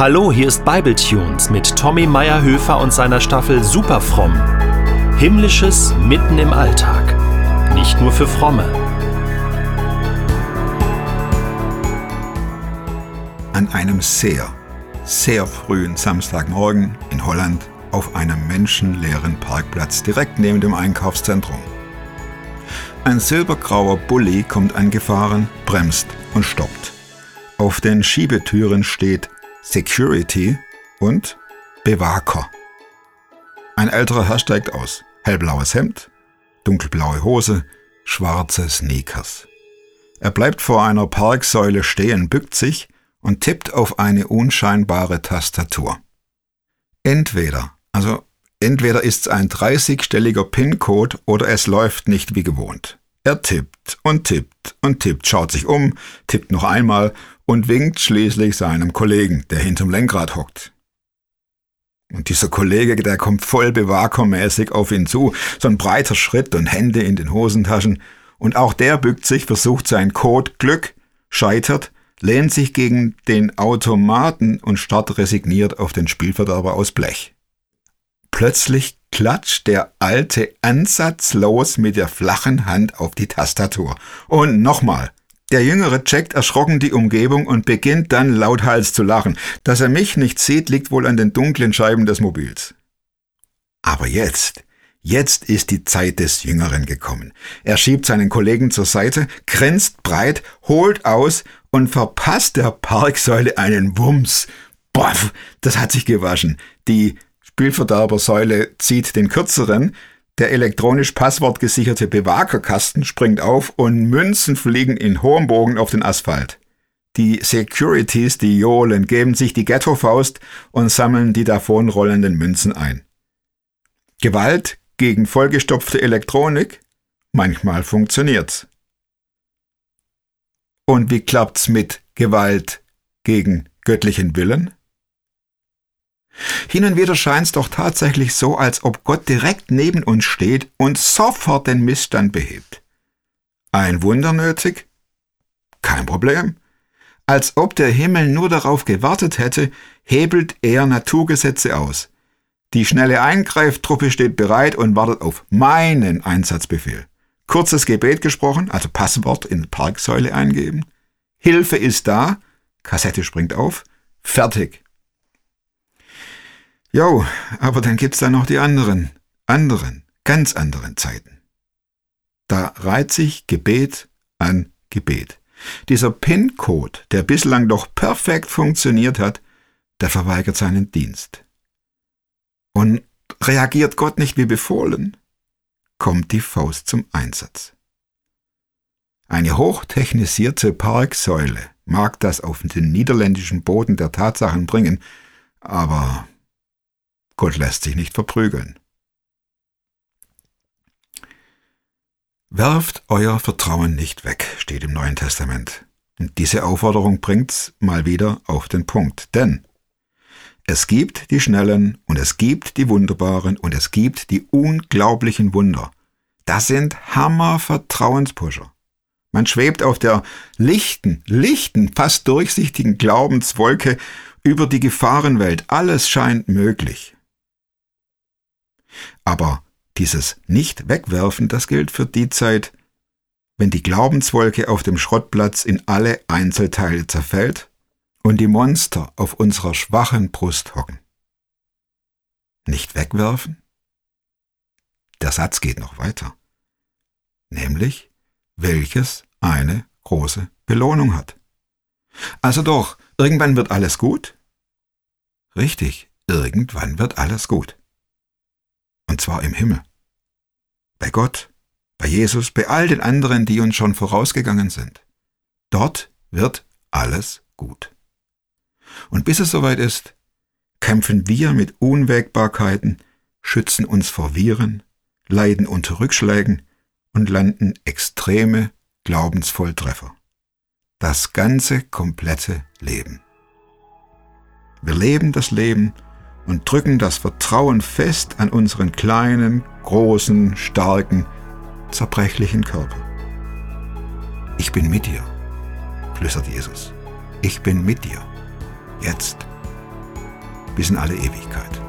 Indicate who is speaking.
Speaker 1: Hallo, hier ist Bibletunes mit Tommy Meyerhöfer und seiner Staffel Superfromm. Himmlisches mitten im Alltag. Nicht nur für Fromme.
Speaker 2: An einem sehr, sehr frühen Samstagmorgen in Holland auf einem menschenleeren Parkplatz direkt neben dem Einkaufszentrum. Ein silbergrauer Bulli kommt angefahren, bremst und stoppt. Auf den Schiebetüren steht Security und Bewaker. Ein älterer Herr steigt aus. Hellblaues Hemd, dunkelblaue Hose, schwarze Sneakers. Er bleibt vor einer Parksäule stehen, bückt sich und tippt auf eine unscheinbare Tastatur. Entweder, also entweder ist's ein 30-stelliger PIN-Code oder es läuft nicht wie gewohnt. Er tippt und tippt und tippt, schaut sich um, tippt noch einmal und winkt schließlich seinem Kollegen, der hinterm Lenkrad hockt. Und dieser Kollege, der kommt voll bewakermäßig auf ihn zu, so ein breiter Schritt und Hände in den Hosentaschen, und auch der bückt sich, versucht sein Code Glück, scheitert, lehnt sich gegen den Automaten und starrt resigniert auf den Spielverderber aus Blech. Plötzlich klatscht der Alte ansatzlos mit der flachen Hand auf die Tastatur. Und nochmal. Der Jüngere checkt erschrocken die Umgebung und beginnt dann lauthals zu lachen. Dass er mich nicht sieht, liegt wohl an den dunklen Scheiben des Mobils. Aber jetzt, jetzt ist die Zeit des Jüngeren gekommen. Er schiebt seinen Kollegen zur Seite, grinst breit, holt aus und verpasst der Parksäule einen Wumms. Boff, das hat sich gewaschen. Die Spielverderbersäule zieht den kürzeren, der elektronisch passwortgesicherte Bewakerkasten springt auf und Münzen fliegen in hohem Bogen auf den Asphalt. Die Securities, die johlen, geben sich die Ghetto-Faust und sammeln die davonrollenden Münzen ein. Gewalt gegen vollgestopfte Elektronik? Manchmal funktioniert's. Und wie klappt's mit Gewalt gegen göttlichen Willen? Hin und wieder scheint's doch tatsächlich so, als ob Gott direkt neben uns steht und sofort den Missstand behebt. Ein Wunder nötig? Kein Problem. Als ob der Himmel nur darauf gewartet hätte, hebelt er Naturgesetze aus. Die schnelle Eingreiftruppe steht bereit und wartet auf meinen Einsatzbefehl. Kurzes Gebet gesprochen, also Passwort in Parksäule eingeben. Hilfe ist da, Kassette springt auf, fertig. Jo, aber dann gibt's da noch die anderen, anderen, ganz anderen Zeiten. Da reiht sich Gebet an Gebet. Dieser PIN-Code, der bislang doch perfekt funktioniert hat, der verweigert seinen Dienst. Und reagiert Gott nicht wie befohlen, kommt die Faust zum Einsatz. Eine hochtechnisierte Parksäule mag das auf den niederländischen Boden der Tatsachen bringen, aber Gott lässt sich nicht verprügeln. Werft euer Vertrauen nicht weg, steht im Neuen Testament. Und diese Aufforderung bringt's mal wieder auf den Punkt. Denn es gibt die schnellen und es gibt die wunderbaren und es gibt die unglaublichen Wunder. Das sind Hammer-Vertrauenspusher. Man schwebt auf der lichten, lichten, fast durchsichtigen Glaubenswolke über die Gefahrenwelt. Alles scheint möglich. Aber dieses Nicht-Wegwerfen, das gilt für die Zeit, wenn die Glaubenswolke auf dem Schrottplatz in alle Einzelteile zerfällt und die Monster auf unserer schwachen Brust hocken. Nicht wegwerfen? Der Satz geht noch weiter. Nämlich, welches eine große Belohnung hat. Also doch, irgendwann wird alles gut? Richtig, irgendwann wird alles gut zwar im Himmel. Bei Gott, bei Jesus, bei all den anderen, die uns schon vorausgegangen sind. Dort wird alles gut. Und bis es soweit ist, kämpfen wir mit Unwägbarkeiten, schützen uns vor Viren, leiden unter Rückschlägen und landen extreme Glaubensvolltreffer. Das ganze komplette Leben. Wir leben das Leben und drücken das Vertrauen fest an unseren kleinen, großen, starken, zerbrechlichen Körper. Ich bin mit dir, flüstert Jesus. Ich bin mit dir, jetzt bis in alle Ewigkeit.